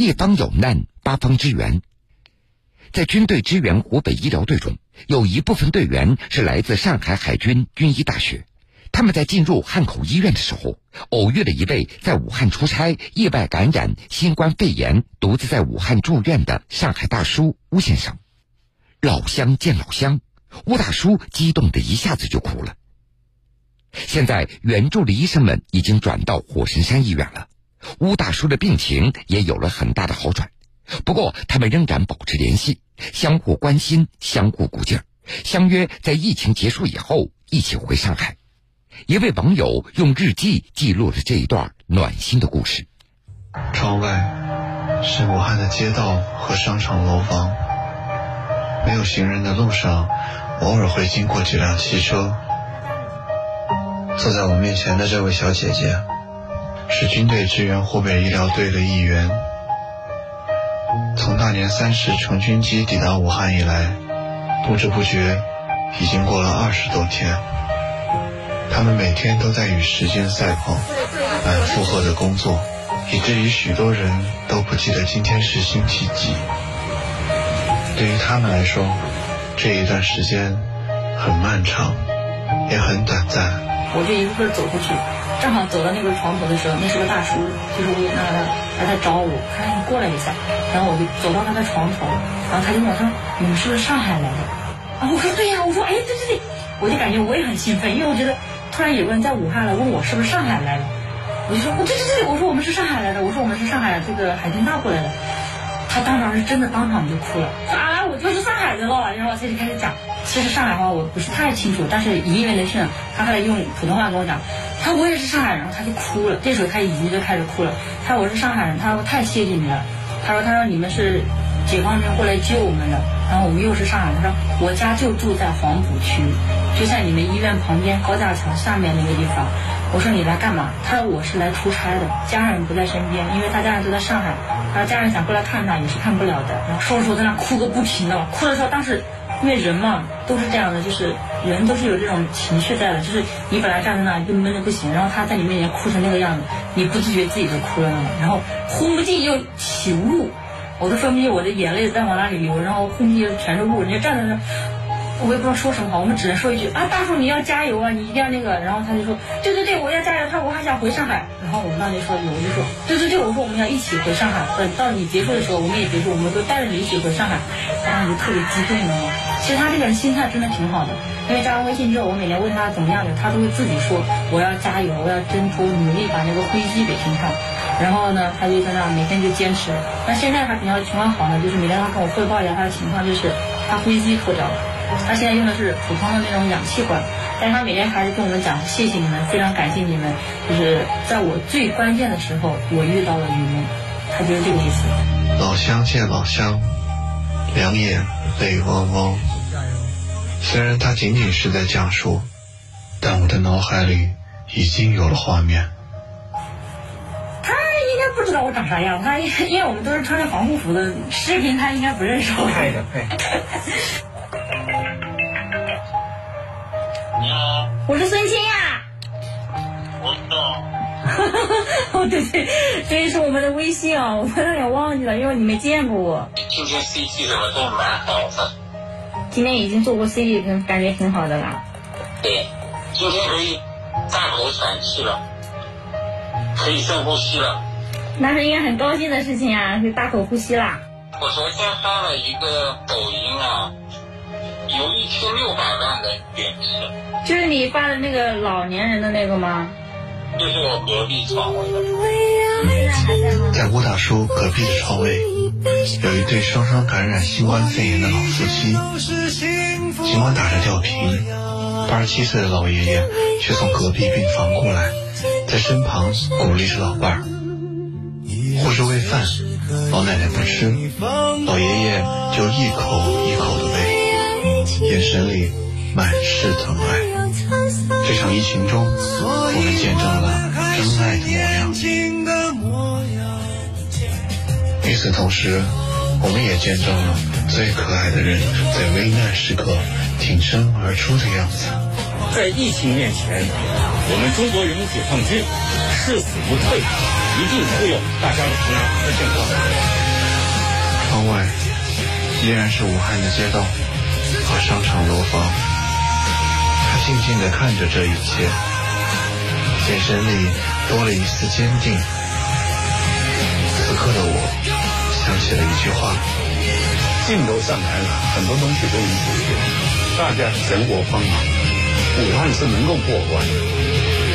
一方有难，八方支援。在军队支援湖北医疗队中，有一部分队员是来自上海海军军医大学。他们在进入汉口医院的时候，偶遇了一位在武汉出差、意外感染新冠肺炎、独自在武汉住院的上海大叔邬先生。老乡见老乡，邬大叔激动的一下子就哭了。现在援助的医生们已经转到火神山医院了，邬大叔的病情也有了很大的好转。不过，他们仍然保持联系，相互关心，相互鼓劲儿，相约在疫情结束以后一起回上海。一位网友用日记记录了这一段暖心的故事。窗外是武汉的街道和商场楼房，没有行人的路上，偶尔会经过几辆汽车。坐在我面前的这位小姐姐，是军队支援湖北医疗队的一员。从大年三十乘军机抵达武汉以来，不知不觉已经过了二十多天。他们每天都在与时间赛跑，满负荷的工作，以至于许多人都不记得今天是星期几。对于他们来说，这一段时间很漫长，也很短暂。我就一个个走过去，正好走到那个床头的时候，那是个大叔，就是我那个他在找我，他说你过来一下，然后我就走到他的床头，然后他就问我说：“你们是不是上海来的？”啊，我说对呀，我说哎对对对，我就感觉我也很兴奋，因为我觉得突然有个人在武汉了问我是不是上海来的，我就说哦对对对，我说我们是上海来的，我说我们是上海这个海军大过来的，他当场是真的当场就哭了，啊我就是上海的了，然后他就开始讲。其实上海话我不是太清楚，但是隐约的是他后来用普通话跟我讲，他说我也是上海人，他就哭了。这时候他已经就开始哭了。他说我是上海人，他说太谢谢你了。他说他说你们是解放军过来救我们的，然后我们又是上海人。他说我家就住在黄浦区，就在你们医院旁边高架桥下面那个地方。我说你来干嘛？他说我是来出差的，家人不在身边，因为他家人都在上海。然后家人想过来看他也是看不了的。然后说着说着在那哭个不停的，哭的时候当时。因为人嘛都是这样的，就是人都是有这种情绪在的，就是你本来站在那就闷的不行，然后他在你面前哭成那个样子，你不自觉自己就哭了，然后轰不进又起雾，我都分不清我的眼泪在往那里流，然后轰不进全是雾，人家站在那。我也不知道说什么好，我们只能说一句啊，大叔你要加油啊，你一定要那个。然后他就说，对对对，我要加油。他我还想回上海。然后我们那就说，我就说，对对对，我说我们要一起回上海。等到你结束的时候，我们也结束，我们都带着你一起回上海。然后就特别激动了。其实他这个人心态真的挺好的，因为加完微信之后，我每年问他怎么样的，他都会自己说我要加油，我要挣脱努力把那个灰机给升上。然后呢，他就在那每天就坚持。那现在他比较情况好呢，就是每天他跟我汇报一下他的情况，就是他灰机脱掉了。他现在用的是普通的那种氧气管，但是他每天还是跟我们讲谢谢你们，非常感谢你们，就是在我最关键的时候，我遇到了你们，他就是这个意思。老乡见老乡，两眼泪汪汪。虽然他仅仅是在讲述，但我的脑海里已经有了画面。他应该不知道我长啥样，他因为我们都是穿着防护服的，视频他应该不认识我。配的配。我是孙青呀。我知道。哦对对，这是我们的微信啊，我差点忘记了，因为你没见过我。今天 CT 什么都蛮好的。今天已经做过 CT，感觉挺好的啦。对，今天可以大口喘气了，可以深呼吸了。那是应该很高兴的事情啊，可以大口呼吸啦。我昨天发了一个抖音啊。有一千六百就是你发的那个老年人的那个吗？就是我隔壁床位的。在郭大叔隔壁的床位，有一对双双感染新冠肺炎的老夫妻。尽管打着吊瓶，八十七岁的老爷爷却从隔壁病房过来，在身旁鼓励着老伴儿。护士喂饭，老奶奶不吃，老爷爷就一口一口的喂。眼神里满是疼爱。这场疫情中，我们见证了真爱的模样。与此同时，我们也见证了最可爱的人在危难时刻挺身而出的样子。在疫情面前，我们中国人民解放军誓死不退，一定护佑大家的平安和健康。窗外依然是武汉的街道和商场楼房，他静静地看着这一切，眼神里多了一丝坚定。此刻的我想起了一句话：镜头上来了，很多东西都能解决，大家全国帮忙，武汉是能够过关的。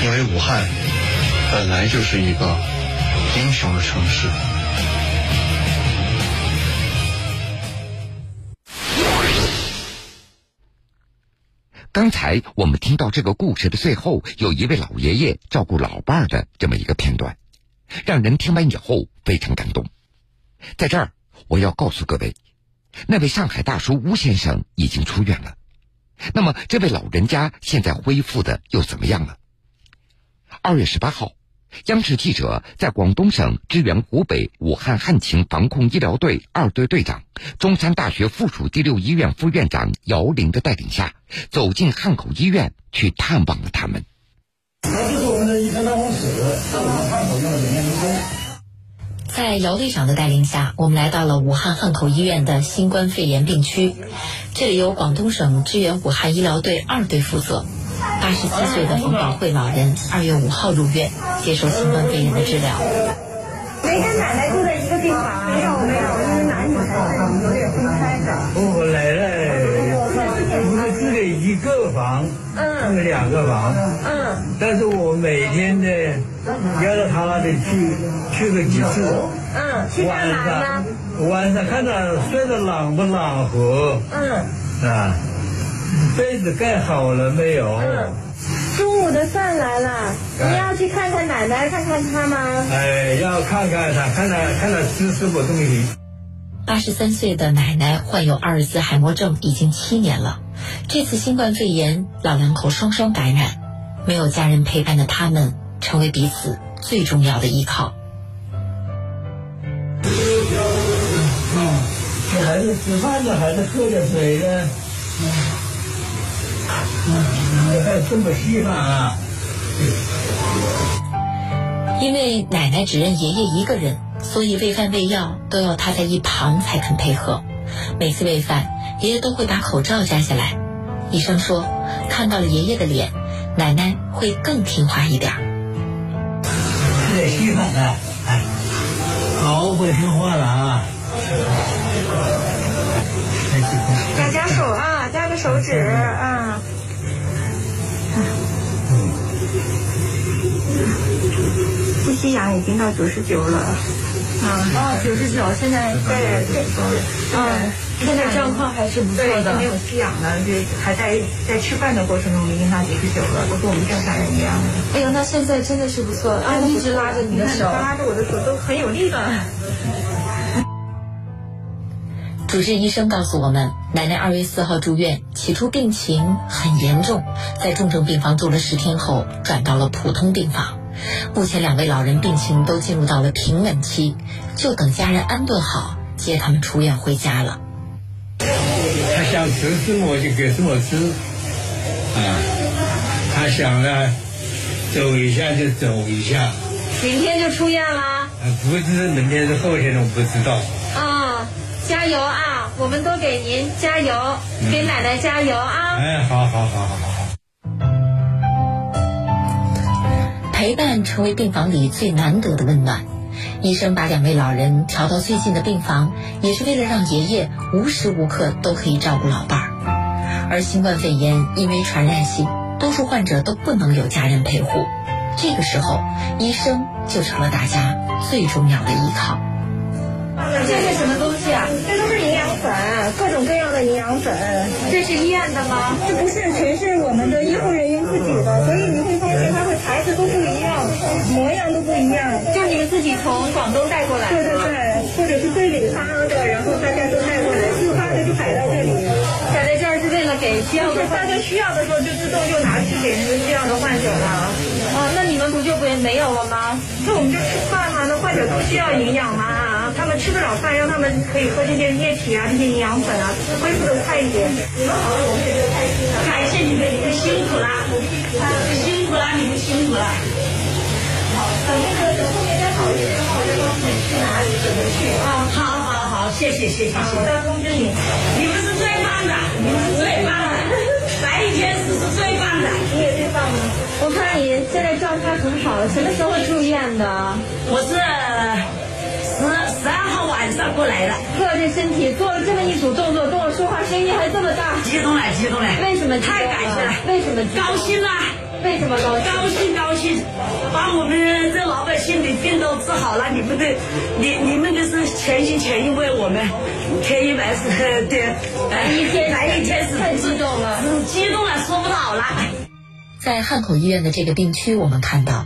因为武汉本来就是一个英雄的城市。刚才我们听到这个故事的最后，有一位老爷爷照顾老伴儿的这么一个片段，让人听完以后非常感动。在这儿，我要告诉各位，那位上海大叔吴先生已经出院了。那么，这位老人家现在恢复的又怎么样了？二月十八号，央视记者在广东省支援湖北武汉旱情防控医疗队二队队长、中山大学附属第六医院副院长姚林的带领下，走进汉口医院去探望了他们。这是我们的医生办公室，是我们汉口医院的人员医生。在姚队长的带领下，我们来到了武汉汉口医院的新冠肺炎病区。这里由广东省支援武汉医疗队二队负责。八十七岁的冯宝慧老人二月五号入院，接受新冠肺炎的治疗。没跟奶奶住在一个病房？没有没有，因为男女孩有点分开的。嗯是两个房，嗯但是我每天呢，要到他那里去去个几次。嗯，去干晚嘛呢？上晚上看他睡得暖不暖和嗯啊，被子盖好了没有？嗯。中午的饭来了，你要去看看奶奶，看看她吗？哎，要看看她，看她看她吃什么东西。八十三岁的奶奶患有阿尔兹海默症已经七年了，这次新冠肺炎，老两口双双感染，没有家人陪伴的他们，成为彼此最重要的依靠。给孩子吃饭呢，孩子喝点水呢。嗯，你还这么稀罕啊？因为奶奶只认爷爷一个人，所以喂饭喂药都要他在一旁才肯配合。每次喂饭，爷爷都会把口罩摘下来。医生说，看到了爷爷的脸，奶奶会更听话一点儿。吃点稀罕的，哎，好，会听话了啊。太激动了。夹夹手啊，加个手指啊。呼吸氧已经到九十九了。啊，哦，九十九，现在对对，嗯，现在状况还是不错对，的没。有吸氧了，就还在在吃饭的过程中已经到九十九了，都跟我们正常人一样的。哎呦，那现在真的是不错啊！一直拉着你的手，拉着我的手都很有力的。主治医生告诉我们，奶奶二月四号住院，起初病情很严重，在重症病房住了十天后，转到了普通病房。目前两位老人病情都进入到了平稳期，就等家人安顿好，接他们出院回家了。他想吃什么就给什么吃，啊，他想呢走一下就走一下，明天就出院啦。啊，不知明天是后天我不知道。啊，加油啊！我们都给您加油，给奶奶加油啊！哎，好好好好好。陪伴成为病房里最难得的温暖。医生把两位老人调到最近的病房，也是为了让爷爷无时无刻都可以照顾老伴儿。而新冠肺炎因为传染性，多数患者都不能有家人陪护，这个时候，医生就成了大家最重要的依靠。这是什么东西啊？这都是营养粉，各种各样的营养粉。这是医院的吗？这不是，全是我们的医护人员自己的，所以你会发现它会都不一样，模样都不一样。就你们自己从广东带过来对对对，或者是队里发的，然后大家都带过来，自发的就摆在这里。摆在这儿是为了给需要的，大家需要的时候就自动就拿去给那个需要的患者了。啊，那你们不就不没有了吗？那我们就吃饭吗，那患者都需要营养嘛，他们吃不了饭，让他们可以喝这些液体啊，这些营养粉啊，恢复的快一点。你们好了，我们也就开心了。感谢你们，你们辛苦啦，辛苦啦，你们辛苦啦。好，等那个等后面再好一点的话，我再告诉你去哪里，怎么去啊？好好好，谢谢谢谢谢谢，通知你，你们是最棒的，你们是最棒的，白衣天使是最棒的，你也最棒的。我看你现在状态很好了，什么时候住院的？我是过来的，哥这身体做了这么一组动作，跟我说话声音还这么大，激动了激动了，为什么？太感谢了，为什么？高兴了！为什么高兴？高兴高兴，把我们这老百姓的病都治好了，你们的你你们的是全心全意为我们，天一白是对，白一天白一天是太激动了，激动了说不好了。在汉口医院的这个病区，我们看到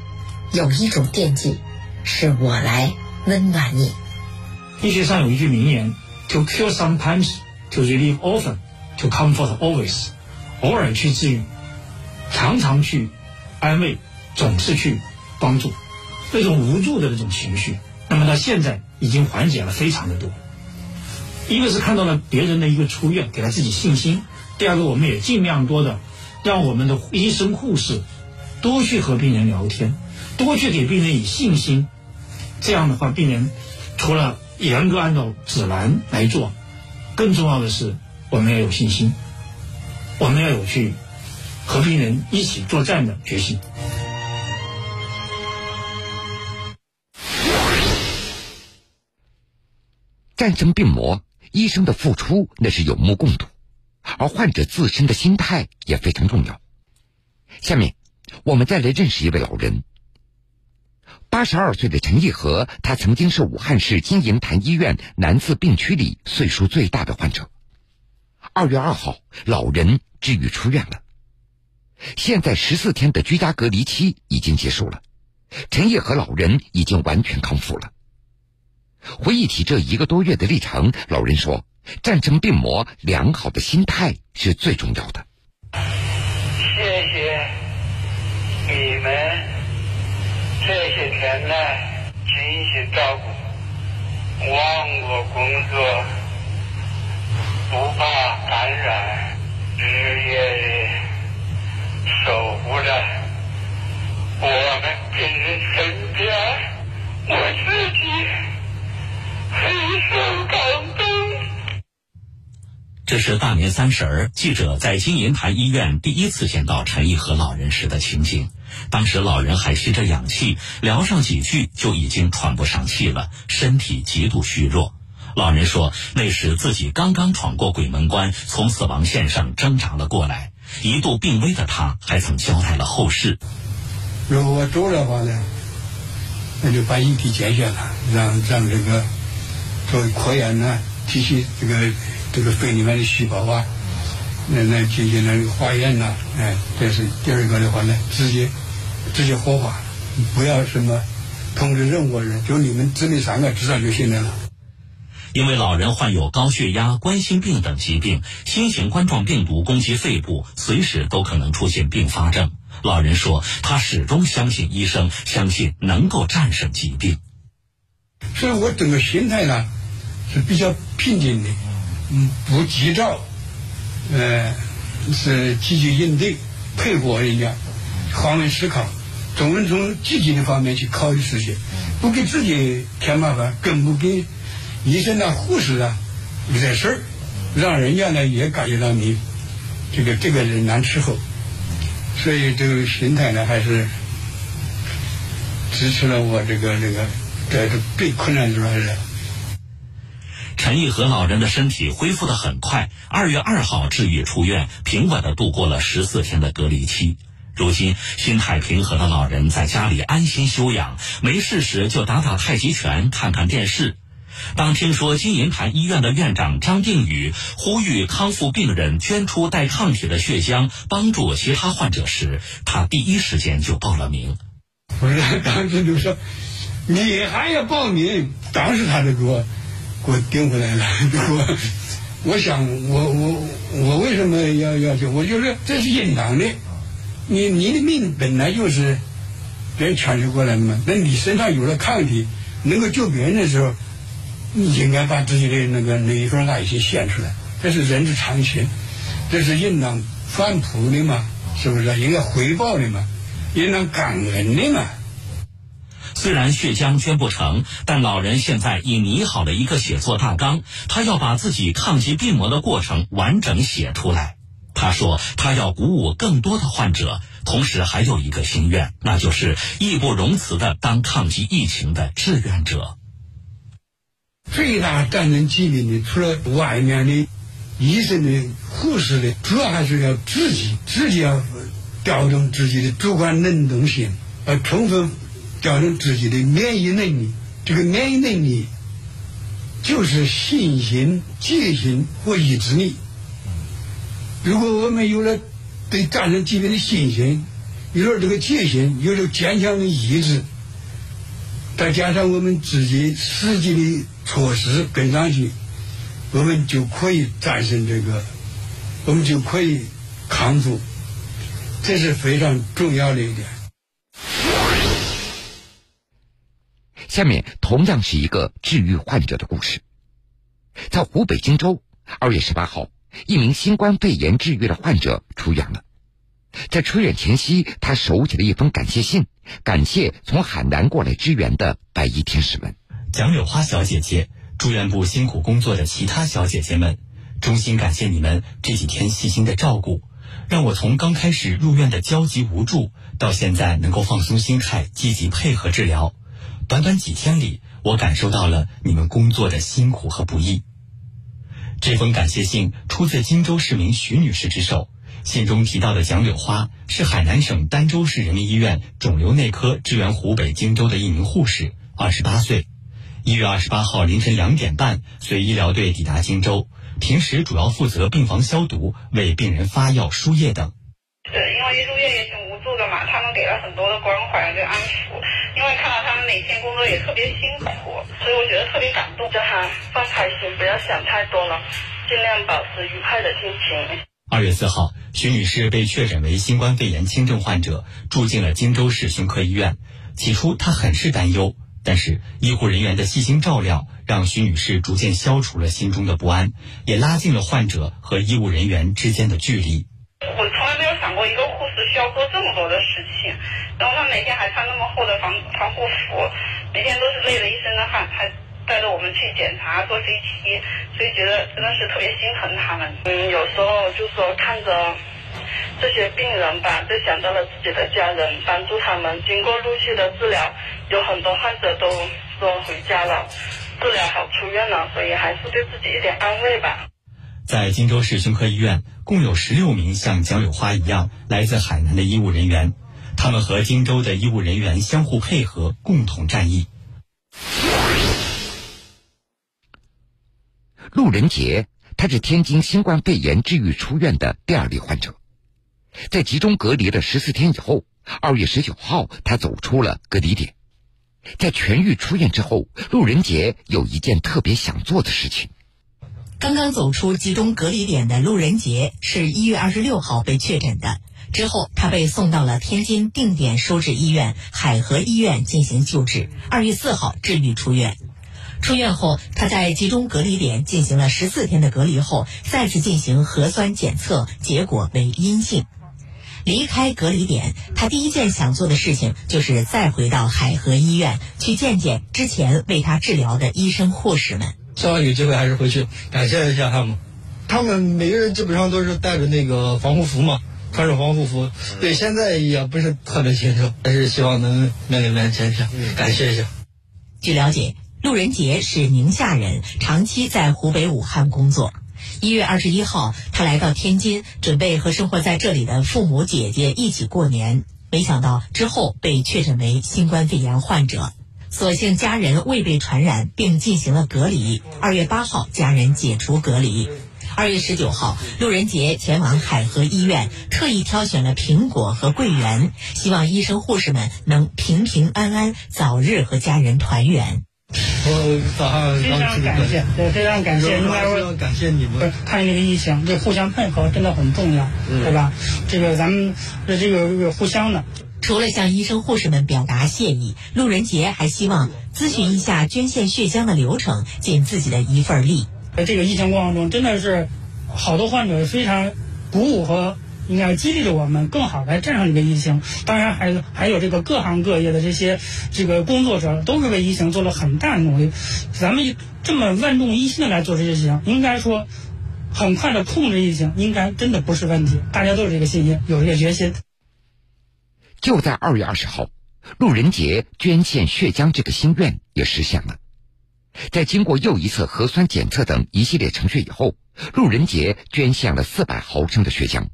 有一种惦记，是我来温暖你。医学上有一句名言：“To cure sometimes, to relieve often, to comfort always。”偶尔去治愈。常常去安慰，总是去帮助，那种无助的那种情绪，那么到现在已经缓解了非常的多。一个是看到了别人的一个出院，给了自己信心；第二个，我们也尽量多的让我们的医生护士多去和病人聊天，多去给病人以信心。这样的话，病人除了严格按照指南来做，更重要的是我们要有信心，我们要有去。和病人一起作战的决心。战胜病魔，医生的付出那是有目共睹，而患者自身的心态也非常重要。下面，我们再来认识一位老人。八十二岁的陈义和，他曾经是武汉市金银潭医院男四病区里岁数最大的患者。二月二号，老人治愈出院了。现在十四天的居家隔离期已经结束了，陈烨和老人已经完全康复了。回忆起这一个多月的历程，老人说：“战胜病魔，良好的心态是最重要的。”谢谢你们这些天来精心照顾，忘我工作，不怕感染，日夜。守护着我们病人身边，我自己很受感动。这是大年三十儿，记者在金银潭医院第一次见到陈义和老人时的情景。当时老人还吸着氧气，聊上几句就已经喘不上气了，身体极度虚弱。老人说，那时自己刚刚闯过鬼门关，从死亡线上挣扎了过来。一度病危的他，还曾交代了后事：如果我走的话呢，那就把遗体剪下了，让让这个做科研呢，提取这个这个肺里面的细胞啊，那那进行那个化验呐，哎，这是第二个的话呢，直接直接火化，不要什么通知任何人，就你们姊妹三个知道就行了。因为老人患有高血压、冠心病等疾病，新型冠状病毒攻击肺部，随时都可能出现并发症。老人说，他始终相信医生，相信能够战胜疾病。所以我整个心态呢是比较平静的，嗯，不急躁，呃，是积极应对，配合人家，换位思考，总能从积极的方面去考虑事情，不给自己添麻烦，更不给。医生啊，护士啊，惹事儿，让人家呢也感觉到你这个这个人难伺候，所以这个心态呢还是支持了我这个这个在这最困难时候是。陈义和老人的身体恢复的很快，二月二号治愈出院，平稳的度过了十四天的隔离期。如今心态平和的老人在家里安心休养，没事时就打打太极拳，看看电视。当听说金银潭医院的院长张定宇呼吁康复病人捐出带抗体的血浆帮助其他患者时，他第一时间就报了名。我当时就说：“你还要报名？”当时他就给我给我盯回来了。我我想，我我我为什么要要求？我就说这是应当的。你你的命本来就是别人抢救过来的嘛。那你身上有了抗体，能够救别人的时候。你应该把自己的那个那一份爱心献出来，这是人之常情，这是应当反哺的嘛，是不是？应该回报的嘛，应当感恩的嘛。虽然血浆捐不成，但老人现在已拟好了一个写作大纲，他要把自己抗击病魔的过程完整写出来。他说，他要鼓舞更多的患者，同时还有一个心愿，那就是义不容辞的当抗击疫情的志愿者。最大战胜疾病的，除了外面的医生的、护士的，主要还是要自己，自己要调动自己的主观能动性，要充分调整自己的免疫能力。这个免疫能力就是信心、决心和意志力。如果我们有了对战胜疾病的信心，有了这个决心，有了坚强的意志，再加上我们自己实际的措施跟上去，我们就可以战胜这个，我们就可以康复，这是非常重要的一点。下面同样是一个治愈患者的故事，在湖北荆州，二月十八号。一名新冠肺炎治愈的患者出院了，在出院前夕，他手写了一封感谢信，感谢从海南过来支援的白衣天使们。蒋柳花小姐姐，住院部辛苦工作的其他小姐姐们，衷心感谢你们这几天细心的照顾，让我从刚开始入院的焦急无助，到现在能够放松心态，积极配合治疗。短短几天里，我感受到了你们工作的辛苦和不易。这封感谢信出自荆州市民徐女士之手。信中提到的蒋柳花是海南省儋州市人民医院肿瘤内科支援湖北荆州的一名护士，二十八岁。一月二十八号凌晨两点半，随医疗队抵达荆州，平时主要负责病房消毒、为病人发药、输液等。对，因为入院也挺，给了很多的关怀跟安抚。因为看到他们每天工作也特别辛苦，所以我觉得特别感动。叫他放开心，不要想太多了，尽量保持愉快的心情。二月四号，徐女士被确诊为新冠肺炎轻症患者，住进了荆州市胸科医院。起初她很是担忧，但是医护人员的细心照料，让徐女士逐渐消除了心中的不安，也拉近了患者和医务人员之间的距离。需要做这么多的事情，然后他每天还穿那么厚的防防护服，每天都是累了一身的汗，还带着我们去检查做 CT，所以觉得真的是特别心疼他们。嗯，有时候就说看着这些病人吧，就想到了自己的家人，帮助他们。经过陆续的治疗，有很多患者都说回家了，治疗好出院了，所以还是对自己一点安慰吧。在荆州市胸科医院，共有十六名像蒋柳花一样来自海南的医务人员，他们和荆州的医务人员相互配合，共同战役。陆仁杰，他是天津新冠肺炎治愈出院的第二例患者，在集中隔离了十四天以后，二月十九号，他走出了隔离点。在痊愈出院之后，陆仁杰有一件特别想做的事情。刚刚走出集中隔离点的陆仁杰是一月二十六号被确诊的，之后他被送到了天津定点收治医院海河医院进行救治，二月四号治愈出院。出院后，他在集中隔离点进行了十四天的隔离后，再次进行核酸检测，结果为阴性。离开隔离点，他第一件想做的事情就是再回到海河医院去见见之前为他治疗的医生护士们。希望有机会还是回去感谢一下他们，他们每个人基本上都是带着那个防护服嘛，穿着防护服。对，现在也不是特别清楚，还是希望能面对面见一下，感谢一下。据了解，陆仁杰是宁夏人，长期在湖北武汉工作。一月二十一号，他来到天津，准备和生活在这里的父母姐姐一起过年，没想到之后被确诊为新冠肺炎患者。所幸家人未被传染，并进行了隔离。二月八号，家人解除隔离。二月十九号，陆仁杰前往海河医院，特意挑选了苹果和桂圆，希望医生护士们能平平安安，早日和家人团圆。我早上非常感谢，对，非常感谢，应该说感谢你们。看这个疫情，这互相配合真的很重要，对吧？这个咱们这这个互相的。除了向医生护士们表达谢意，陆仁杰还希望咨询一下捐献血浆的流程，尽自己的一份力。在这个疫情过程中，真的是好多患者非常鼓舞和应该激励着我们更好来战胜这个疫情。当然，还还有这个各行各业的这些这个工作者，都是为疫情做了很大的努力。咱们这么万众一心的来做这些事情，应该说，很快的控制疫情，应该真的不是问题。大家都有这个信心，有这个决心。就在二月二十号，路人杰捐献血浆这个心愿也实现了。在经过又一次核酸检测等一系列程序以后，路人杰捐献了四百毫升的血浆，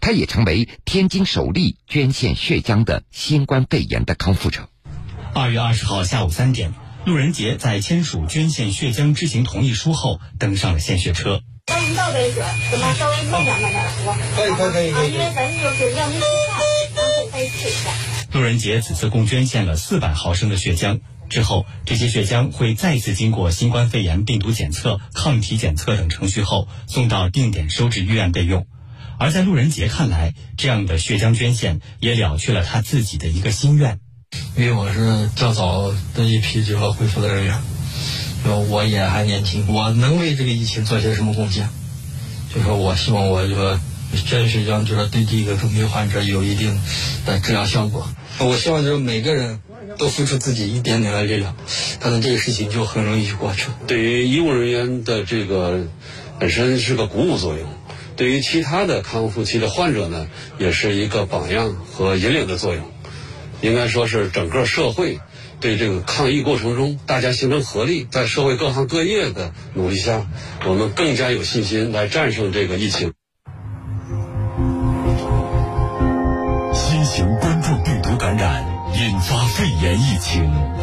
他也成为天津首例捐献血浆的新冠肺炎的康复者。二月二十号下午三点，路人杰在签署捐献血浆知情同意书后，登上了献血车。欢迎倒杯水，怎么稍微慢点慢点说。可以可以可以啊。因为咱就是要您路人杰此次共捐献了四百毫升的血浆。之后，这些血浆会再次经过新冠肺炎病毒检测、抗体检测等程序后，送到定点收治医院备用。而在路人杰看来，这样的血浆捐献也了却了他自己的一个心愿。因为我是较早的一批这个恢复的人员，就我也还年轻，我能为这个疫情做些什么贡献？就说我希望我这个捐血浆，就是对这个重病患者有一定的治疗效果。我希望就是每个人。都付出自己一点点的力量，可能这个事情就很容易就过去了。对于医务人员的这个本身是个鼓舞作用，对于其他的康复期的患者呢，也是一个榜样和引领的作用。应该说是整个社会对这个抗疫过程中，大家形成合力，在社会各行各业的努力下，我们更加有信心来战胜这个疫情。言。疫情。